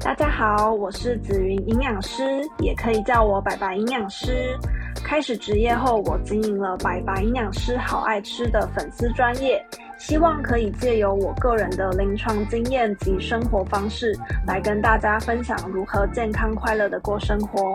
大家好，我是紫云营养师，也可以叫我白白营养师。开始职业后，我经营了白白营养师好爱吃的粉丝专业，希望可以借由我个人的临床经验及生活方式，来跟大家分享如何健康快乐的过生活。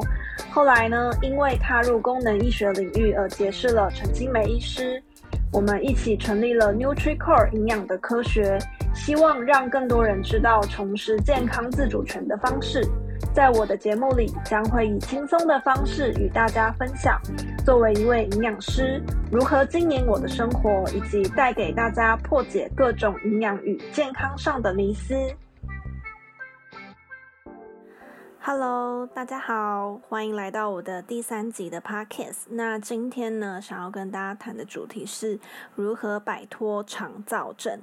后来呢，因为踏入功能医学领域而结识了陈清梅医师，我们一起成立了 NutriCore 营养的科学。希望让更多人知道重拾健康自主权的方式。在我的节目里，将会以轻松的方式与大家分享，作为一位营养师，如何经营我的生活，以及带给大家破解各种营养与健康上的迷思。Hello，大家好，欢迎来到我的第三集的 Podcast。那今天呢，想要跟大家谈的主题是如何摆脱肠躁症。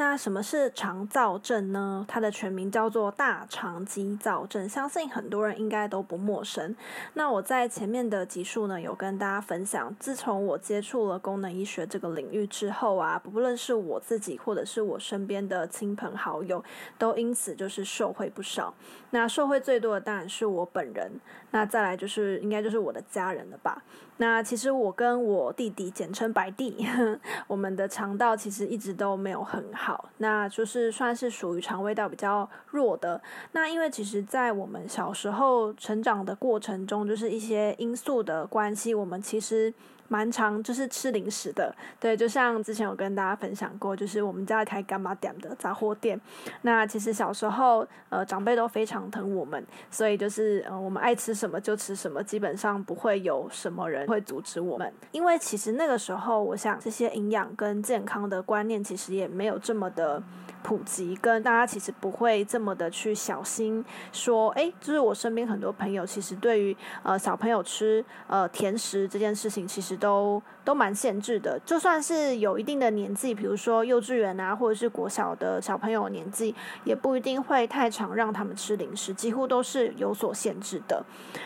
那什么是肠燥症呢？它的全名叫做大肠肌燥症，相信很多人应该都不陌生。那我在前面的集数呢，有跟大家分享，自从我接触了功能医学这个领域之后啊，不论是我自己或者是我身边的亲朋好友，都因此就是受惠不少。那受惠最多的当然是我本人，那再来就是应该就是我的家人了吧。那其实我跟我弟弟，简称白弟，我们的肠道其实一直都没有很好，那就是算是属于肠胃道比较弱的。那因为其实，在我们小时候成长的过程中，就是一些因素的关系，我们其实。蛮常就是吃零食的，对，就像之前有跟大家分享过，就是我们家开干妈店的杂货店。那其实小时候，呃，长辈都非常疼我们，所以就是，呃，我们爱吃什么就吃什么，基本上不会有什么人会阻止我们。因为其实那个时候，我想这些营养跟健康的观念其实也没有这么的。普及跟大家其实不会这么的去小心说，诶，就是我身边很多朋友其实对于呃小朋友吃呃甜食这件事情，其实都都蛮限制的。就算是有一定的年纪，比如说幼稚园啊，或者是国小的小朋友年纪，也不一定会太常让他们吃零食，几乎都是有所限制的。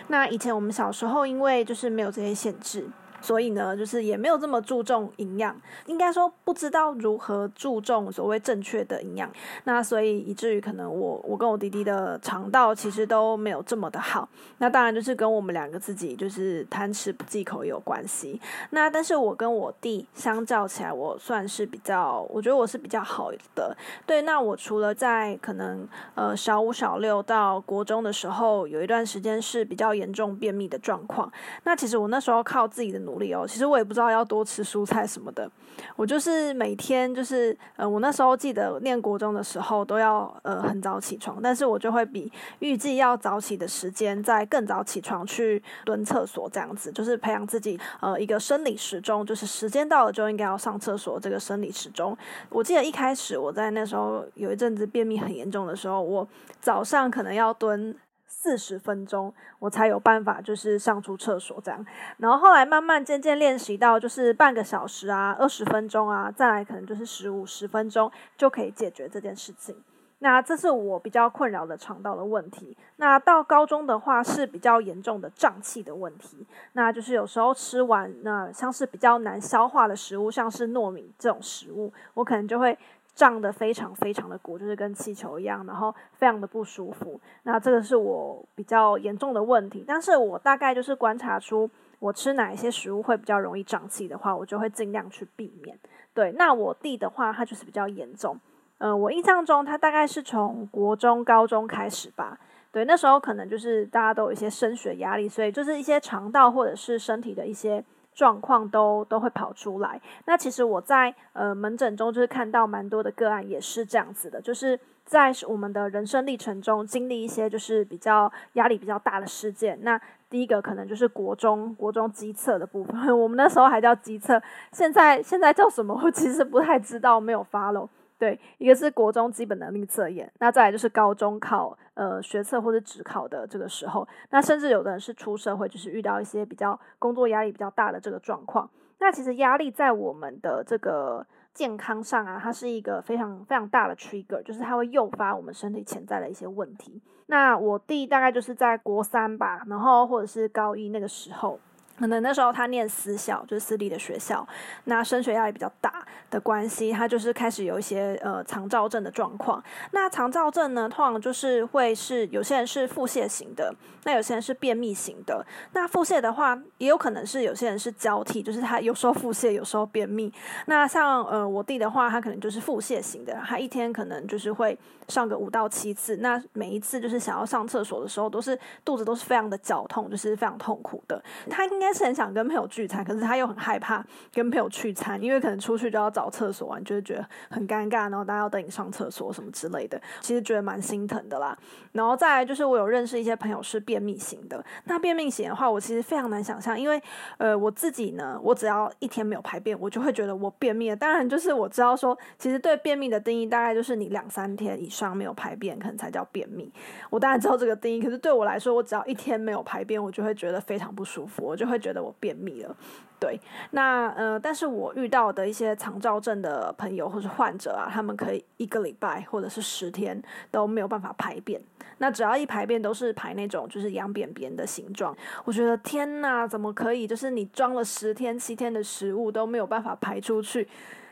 那以前我们小时候，因为就是没有这些限制。所以呢，就是也没有这么注重营养，应该说不知道如何注重所谓正确的营养。那所以以至于可能我我跟我弟弟的肠道其实都没有这么的好。那当然就是跟我们两个自己就是贪吃不忌口有关系。那但是我跟我弟相较起来，我算是比较，我觉得我是比较好的。对，那我除了在可能呃小五小六到国中的时候，有一段时间是比较严重便秘的状况。那其实我那时候靠自己的努力。其实我也不知道要多吃蔬菜什么的，我就是每天就是呃，我那时候记得念国中的时候都要呃很早起床，但是我就会比预计要早起的时间再更早起床去蹲厕所这样子，就是培养自己呃一个生理时钟，就是时间到了就应该要上厕所这个生理时钟。我记得一开始我在那时候有一阵子便秘很严重的时候，我早上可能要蹲。四十分钟，我才有办法就是上出厕所这样，然后后来慢慢渐渐练习到就是半个小时啊，二十分钟啊，再来可能就是十五十分钟就可以解决这件事情。那这是我比较困扰的肠道的问题。那到高中的话是比较严重的胀气的问题，那就是有时候吃完那像是比较难消化的食物，像是糯米这种食物，我可能就会。胀得非常非常的鼓，就是跟气球一样，然后非常的不舒服。那这个是我比较严重的问题，但是我大概就是观察出我吃哪一些食物会比较容易胀气的话，我就会尽量去避免。对，那我弟的话，他就是比较严重。嗯、呃，我印象中他大概是从国中、高中开始吧。对，那时候可能就是大家都有一些升学压力，所以就是一些肠道或者是身体的一些。状况都都会跑出来。那其实我在呃门诊中就是看到蛮多的个案也是这样子的，就是在我们的人生历程中经历一些就是比较压力比较大的事件。那第一个可能就是国中国中机测的部分，我们那时候还叫机测，现在现在叫什么我其实不太知道，没有发了。对，一个是国中基本能力测验，那再来就是高中考呃学测或者指考的这个时候，那甚至有的人是出社会，就是遇到一些比较工作压力比较大的这个状况。那其实压力在我们的这个健康上啊，它是一个非常非常大的 trigger，就是它会诱发我们身体潜在的一些问题。那我弟大概就是在国三吧，然后或者是高一那个时候。可能那时候他念私校，就是私立的学校，那升学压力比较大的关系，他就是开始有一些呃肠躁症的状况。那肠躁症呢，通常就是会是有些人是腹泻型的，那有些人是便秘型的。那腹泻的话，也有可能是有些人是交替，就是他有时候腹泻，有时候便秘。那像呃我弟的话，他可能就是腹泻型的，他一天可能就是会上个五到七次，那每一次就是想要上厕所的时候，都是肚子都是非常的绞痛，就是非常痛苦的。他应该。应该是很想跟朋友聚餐，可是他又很害怕跟朋友聚餐，因为可能出去就要找厕所，你就会觉得很尴尬，然后大家要等你上厕所什么之类的，其实觉得蛮心疼的啦。然后再来就是我有认识一些朋友是便秘型的，那便秘型的话，我其实非常难想象，因为呃我自己呢，我只要一天没有排便，我就会觉得我便秘了。当然就是我知道说，其实对便秘的定义大概就是你两三天以上没有排便，可能才叫便秘。我当然知道这个定义，可是对我来说，我只要一天没有排便，我就会觉得非常不舒服，我就会。会觉得我便秘了，对，那呃，但是我遇到的一些肠躁症的朋友或是患者啊，他们可以一个礼拜或者是十天都没有办法排便，那只要一排便都是排那种就是羊便便的形状，我觉得天哪，怎么可以？就是你装了十天七天的食物都没有办法排出去，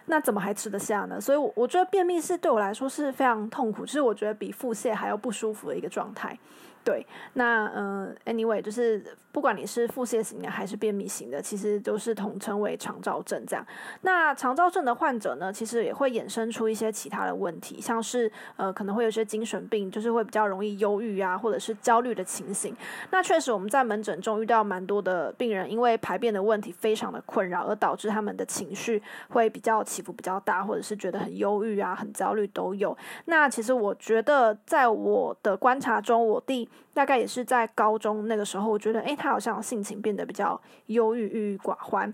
那怎么还吃得下呢？所以，我我觉得便秘是对我来说是非常痛苦，就是我觉得比腹泻还要不舒服的一个状态。对，那嗯、呃，anyway，就是不管你是腹泻型的还是便秘型的，其实都是统称为肠躁症这样。那肠躁症的患者呢，其实也会衍生出一些其他的问题，像是呃可能会有些精神病，就是会比较容易忧郁啊，或者是焦虑的情形。那确实我们在门诊中遇到蛮多的病人，因为排便的问题非常的困扰，而导致他们的情绪会比较起伏比较大，或者是觉得很忧郁啊、很焦虑都有。那其实我觉得，在我的观察中，我弟。大概也是在高中那个时候，我觉得，诶，他好像性情变得比较忧郁、郁郁寡欢。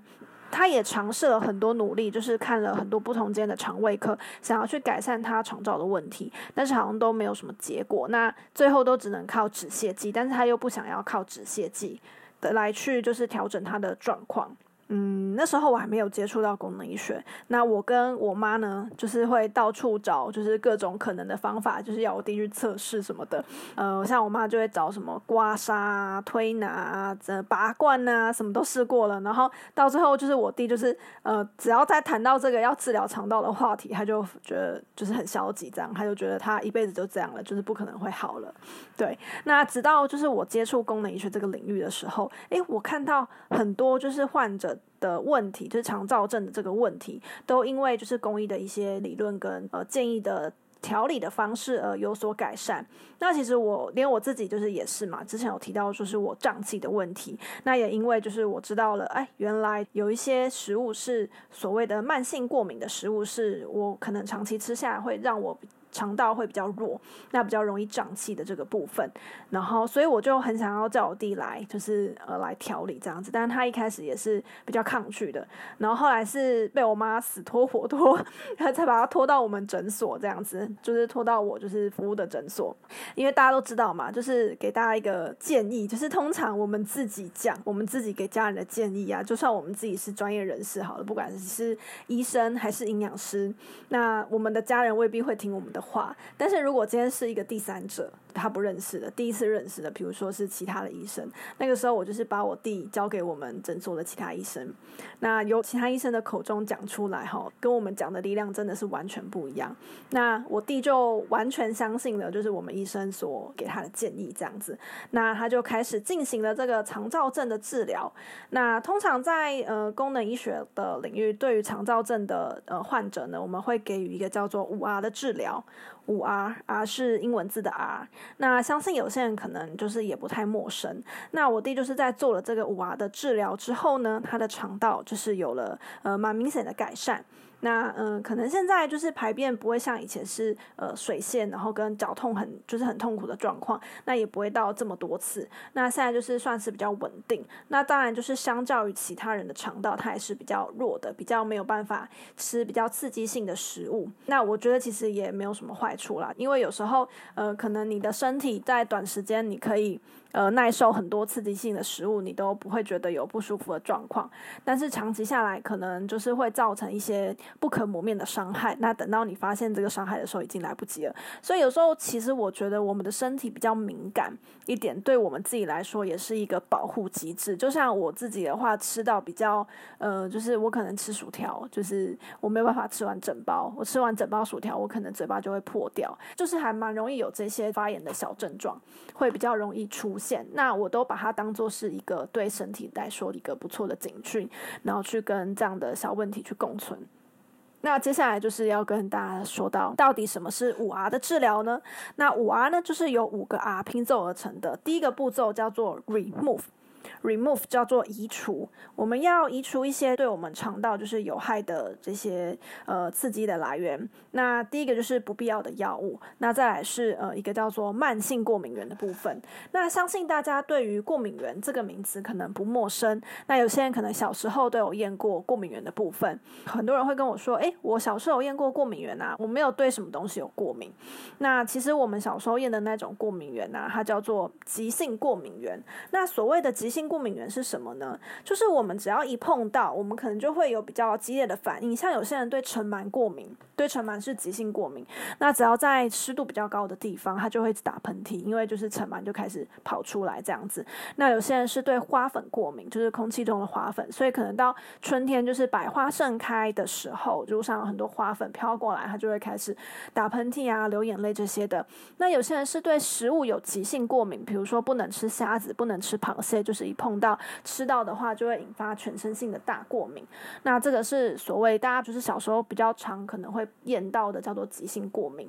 他也尝试了很多努力，就是看了很多不同间的肠胃科，想要去改善他肠道的问题，但是好像都没有什么结果。那最后都只能靠止泻剂，但是他又不想要靠止泻剂的来去，就是调整他的状况。嗯，那时候我还没有接触到功能医学，那我跟我妈呢，就是会到处找，就是各种可能的方法，就是要我弟去测试什么的。呃，像我妈就会找什么刮痧啊、推拿啊、拔罐啊，什么都试过了。然后到最后，就是我弟就是呃，只要再谈到这个要治疗肠道的话题，他就觉得就是很消极，这样他就觉得他一辈子就这样了，就是不可能会好了。对，那直到就是我接触功能医学这个领域的时候，诶，我看到很多就是患者。的问题就是肠躁症的这个问题，都因为就是中医的一些理论跟呃建议的调理的方式而有所改善。那其实我连我自己就是也是嘛，之前有提到说是我胀气的问题，那也因为就是我知道了，哎，原来有一些食物是所谓的慢性过敏的食物，是我可能长期吃下来会让我。肠道会比较弱，那比较容易胀气的这个部分，然后所以我就很想要叫我弟来，就是呃来调理这样子，但是他一开始也是比较抗拒的，然后后来是被我妈死拖活拖，然后才把他拖到我们诊所这样子，就是拖到我就是服务的诊所，因为大家都知道嘛，就是给大家一个建议，就是通常我们自己讲，我们自己给家人的建议啊，就算我们自己是专业人士好了，不管是医生还是营养师，那我们的家人未必会听我们的。话，但是如果今天是一个第三者，他不认识的，第一次认识的，比如说是其他的医生，那个时候我就是把我弟交给我们诊所的其他医生，那由其他医生的口中讲出来，哈，跟我们讲的力量真的是完全不一样。那我弟就完全相信了，就是我们医生所给他的建议这样子，那他就开始进行了这个肠躁症的治疗。那通常在呃功能医学的领域，对于肠躁症的呃患者呢，我们会给予一个叫做五 R 的治疗。五 R，R 是英文字的 R。那相信有些人可能就是也不太陌生。那我弟就是在做了这个五 R 的治疗之后呢，他的肠道就是有了呃蛮明显的改善。那嗯、可能现在就是排便不会像以前是呃水泄，然后跟绞痛很就是很痛苦的状况，那也不会到这么多次。那现在就是算是比较稳定。那当然就是相较于其他人的肠道，它也是比较弱的，比较没有办法吃比较刺激性的食物。那我觉得其实也没有什么坏处啦，因为有时候呃可能你的身体在短时间你可以。呃，耐受很多刺激性的食物，你都不会觉得有不舒服的状况。但是长期下来，可能就是会造成一些不可磨灭的伤害。那等到你发现这个伤害的时候，已经来不及了。所以有时候，其实我觉得我们的身体比较敏感一点，对我们自己来说也是一个保护机制。就像我自己的话，吃到比较呃，就是我可能吃薯条，就是我没有办法吃完整包。我吃完整包薯条，我可能嘴巴就会破掉，就是还蛮容易有这些发炎的小症状，会比较容易出现。那我都把它当做是一个对身体来说一个不错的警讯，然后去跟这样的小问题去共存。那接下来就是要跟大家说到，到底什么是五 R 的治疗呢？那五 R 呢，就是由五个 R 拼凑而成的。第一个步骤叫做 Remove。Remove 叫做移除，我们要移除一些对我们肠道就是有害的这些呃刺激的来源。那第一个就是不必要的药物，那再来是呃一个叫做慢性过敏源的部分。那相信大家对于过敏源这个名词可能不陌生。那有些人可能小时候都有验过过敏源的部分，很多人会跟我说：“诶，我小时候验过过敏源啊，我没有对什么东西有过敏。”那其实我们小时候验的那种过敏源啊，它叫做急性过敏源。那所谓的急性过敏源是什么呢？就是我们只要一碰到，我们可能就会有比较激烈的反应。像有些人对尘螨过敏，对尘螨是急性过敏，那只要在湿度比较高的地方，它就会一直打喷嚏，因为就是尘螨就开始跑出来这样子。那有些人是对花粉过敏，就是空气中的花粉，所以可能到春天就是百花盛开的时候，路上有很多花粉飘过来，他就会开始打喷嚏啊、流眼泪这些的。那有些人是对食物有急性过敏，比如说不能吃虾子，不能吃螃蟹，就是一碰到吃到的话，就会引发全身性的大过敏。那这个是所谓大家就是小时候比较常可能会验到的，叫做急性过敏。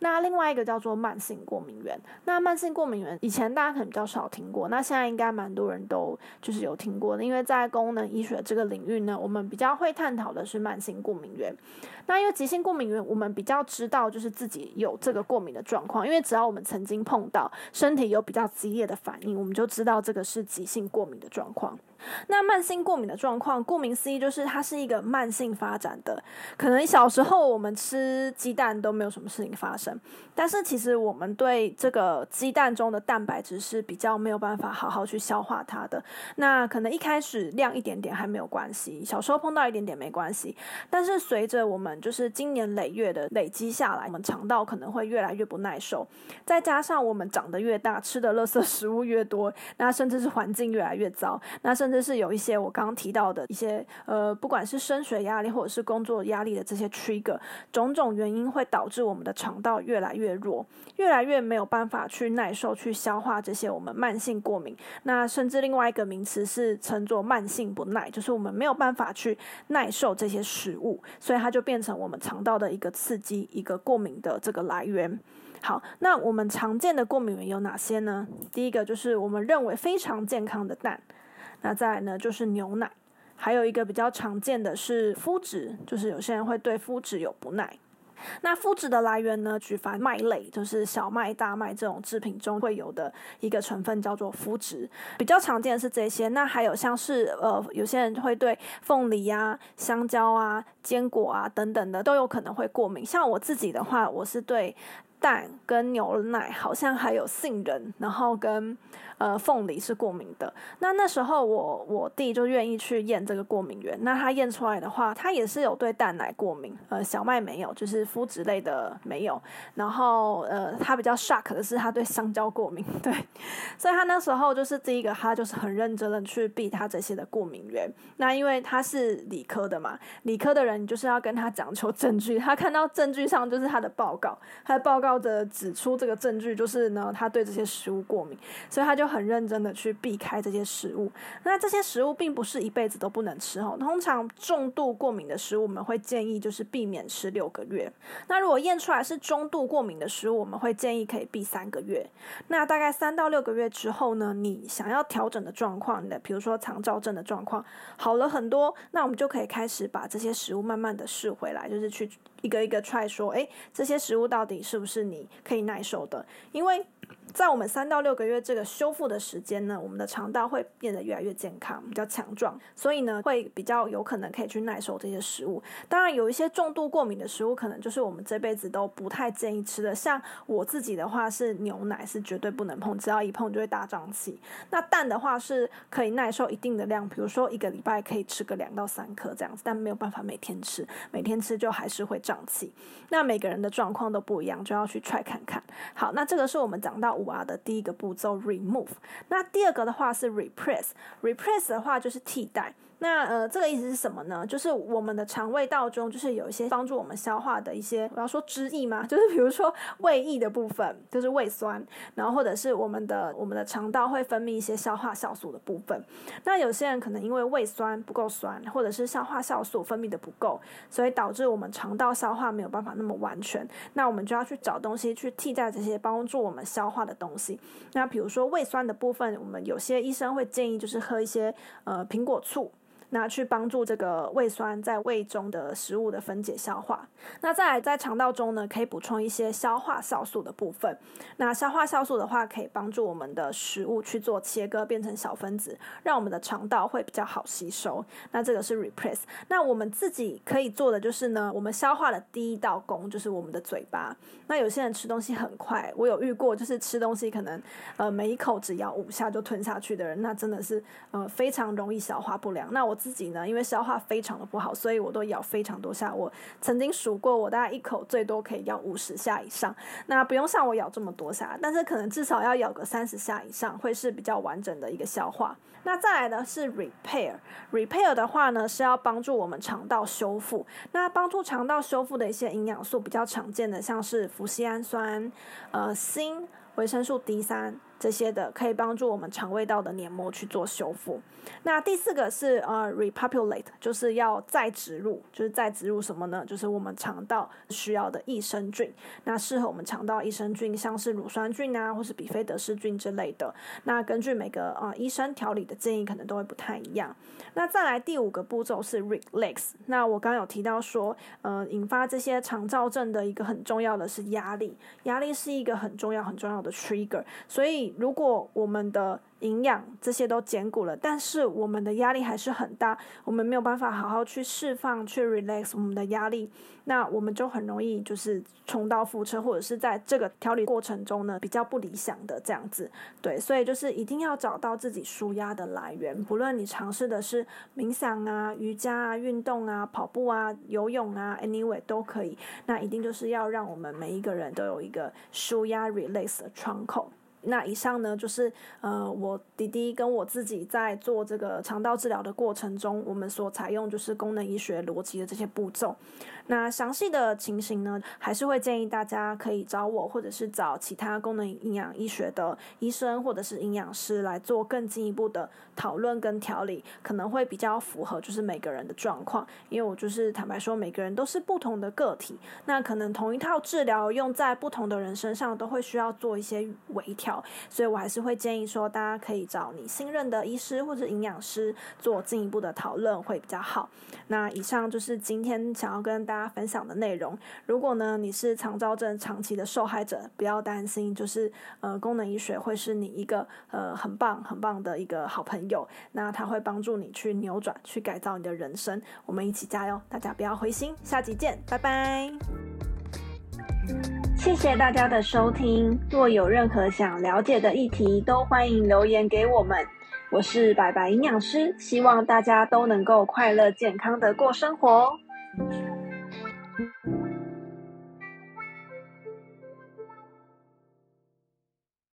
那另外一个叫做慢性过敏源。那慢性过敏源以前大家可能比较少听过，那现在应该蛮多人都就是有听过的，因为在功能医学这个领域呢，我们比较会探讨的是慢性过敏源。那因为急性过敏源，我们比较知道就是自己有这个过敏的状况，因为只要我们曾经碰到，身体有比较激烈的反应，我们就知道这个是急性过敏的状况。那慢性过敏的状况，顾名思义就是它是一个慢性发展的。可能小时候我们吃鸡蛋都没有什么事情发生，但是其实我们对这个鸡蛋中的蛋白质是比较没有办法好好去消化它的。那可能一开始量一点点还没有关系，小时候碰到一点点没关系，但是随着我们就是经年累月的累积下来，我们肠道可能会越来越不耐受，再加上我们长得越大，吃的垃圾食物越多，那甚至是环境越来越糟，那甚甚至是有一些我刚刚提到的一些呃，不管是升学压力或者是工作压力的这些 trigger，种种原因会导致我们的肠道越来越弱，越来越没有办法去耐受去消化这些我们慢性过敏。那甚至另外一个名词是称作慢性不耐，就是我们没有办法去耐受这些食物，所以它就变成我们肠道的一个刺激，一个过敏的这个来源。好，那我们常见的过敏源有哪些呢？第一个就是我们认为非常健康的蛋，那再来呢就是牛奶，还有一个比较常见的是麸质，就是有些人会对麸质有不耐。那麸质的来源呢，举凡麦类，就是小麦、大麦这种制品中会有的一个成分叫做麸质，比较常见的是这些。那还有像是呃，有些人会对凤梨啊、香蕉啊、坚果啊等等的都有可能会过敏。像我自己的话，我是对蛋跟牛奶，好像还有杏仁，然后跟。呃，凤梨是过敏的。那那时候我我弟就愿意去验这个过敏源。那他验出来的话，他也是有对蛋奶过敏。呃，小麦没有，就是麸质类的没有。然后呃，他比较 shock 的是他对香蕉过敏。对，所以他那时候就是第一个，他就是很认真的去避他这些的过敏源。那因为他是理科的嘛，理科的人就是要跟他讲求证据。他看到证据上就是他的报告，他的报告的指出这个证据就是呢，他对这些食物过敏，所以他就。很认真的去避开这些食物，那这些食物并不是一辈子都不能吃哦。通常重度过敏的食物，我们会建议就是避免吃六个月。那如果验出来是中度过敏的食物，我们会建议可以避三个月。那大概三到六个月之后呢，你想要调整的状况，你的比如说肠躁症的状况好了很多，那我们就可以开始把这些食物慢慢的试回来，就是去一个一个 try 说，诶，这些食物到底是不是你可以耐受的？因为在我们三到六个月这个修复的时间呢，我们的肠道会变得越来越健康，比较强壮，所以呢，会比较有可能可以去耐受这些食物。当然，有一些重度过敏的食物，可能就是我们这辈子都不太建议吃的。像我自己的话，是牛奶是绝对不能碰，只要一碰就会大胀气。那蛋的话是可以耐受一定的量，比如说一个礼拜可以吃个两到三颗这样子，但没有办法每天吃，每天吃就还是会胀气。那每个人的状况都不一样，就要去 try 看看。好，那这个是我们讲到五。的第一个步骤 remove，那第二个的话是 repress，repress 的话就是替代。那呃，这个意思是什么呢？就是我们的肠胃道中，就是有一些帮助我们消化的一些，我要说汁液嘛，就是比如说胃液的部分，就是胃酸，然后或者是我们的我们的肠道会分泌一些消化酵素的部分。那有些人可能因为胃酸不够酸，或者是消化酵素分泌的不够，所以导致我们肠道消化没有办法那么完全。那我们就要去找东西去替代这些帮助我们消化的东西。那比如说胃酸的部分，我们有些医生会建议就是喝一些呃苹果醋。那去帮助这个胃酸在胃中的食物的分解消化。那再来在肠道中呢，可以补充一些消化酵素的部分。那消化酵素的话，可以帮助我们的食物去做切割，变成小分子，让我们的肠道会比较好吸收。那这个是 replace。那我们自己可以做的就是呢，我们消化的第一道工就是我们的嘴巴。那有些人吃东西很快，我有遇过，就是吃东西可能呃每一口只咬五下就吞下去的人，那真的是呃非常容易消化不良。那我。自己呢，因为消化非常的不好，所以我都咬非常多下。我曾经数过，我大概一口最多可以咬五十下以上。那不用像我咬这么多下，但是可能至少要咬个三十下以上，会是比较完整的一个消化。那再来的是 repair，repair 的话呢，是要帮助我们肠道修复。那帮助肠道修复的一些营养素比较常见的，像是麸醯胺酸、呃锌、维生素 D 三。这些的可以帮助我们肠胃道的黏膜去做修复。那第四个是呃 repopulate，就是要再植入，就是再植入什么呢？就是我们肠道需要的益生菌。那适合我们肠道益生菌，像是乳酸菌啊，或是比菲德氏菌之类的。那根据每个啊、医生调理的建议，可能都会不太一样。那再来第五个步骤是 relax。那我刚刚有提到说，呃，引发这些肠躁症的一个很重要的是压力，压力是一个很重要很重要的 trigger，所以。如果我们的营养这些都兼顾了，但是我们的压力还是很大，我们没有办法好好去释放、去 relax 我们的压力，那我们就很容易就是重蹈覆辙，或者是在这个调理过程中呢，比较不理想的这样子。对，所以就是一定要找到自己舒压的来源，不论你尝试的是冥想啊、瑜伽啊、运动啊、跑步啊、游泳啊，anyway 都可以。那一定就是要让我们每一个人都有一个舒压 relax 的窗口。那以上呢，就是呃，我弟弟跟我自己在做这个肠道治疗的过程中，我们所采用就是功能医学逻辑的这些步骤。那详细的情形呢，还是会建议大家可以找我，或者是找其他功能营养医学的医生或者是营养师来做更进一步的讨论跟调理，可能会比较符合就是每个人的状况。因为我就是坦白说，每个人都是不同的个体，那可能同一套治疗用在不同的人身上，都会需要做一些微调，所以我还是会建议说，大家可以找你信任的医师或者营养师做进一步的讨论会比较好。那以上就是今天想要跟大。大家分享的内容，如果呢你是肠躁症长期的受害者，不要担心，就是呃功能医学会是你一个呃很棒很棒的一个好朋友，那他会帮助你去扭转、去改造你的人生，我们一起加油，大家不要灰心，下集见，拜拜。谢谢大家的收听，若有任何想了解的议题，都欢迎留言给我们。我是白白营养师，希望大家都能够快乐健康的过生活。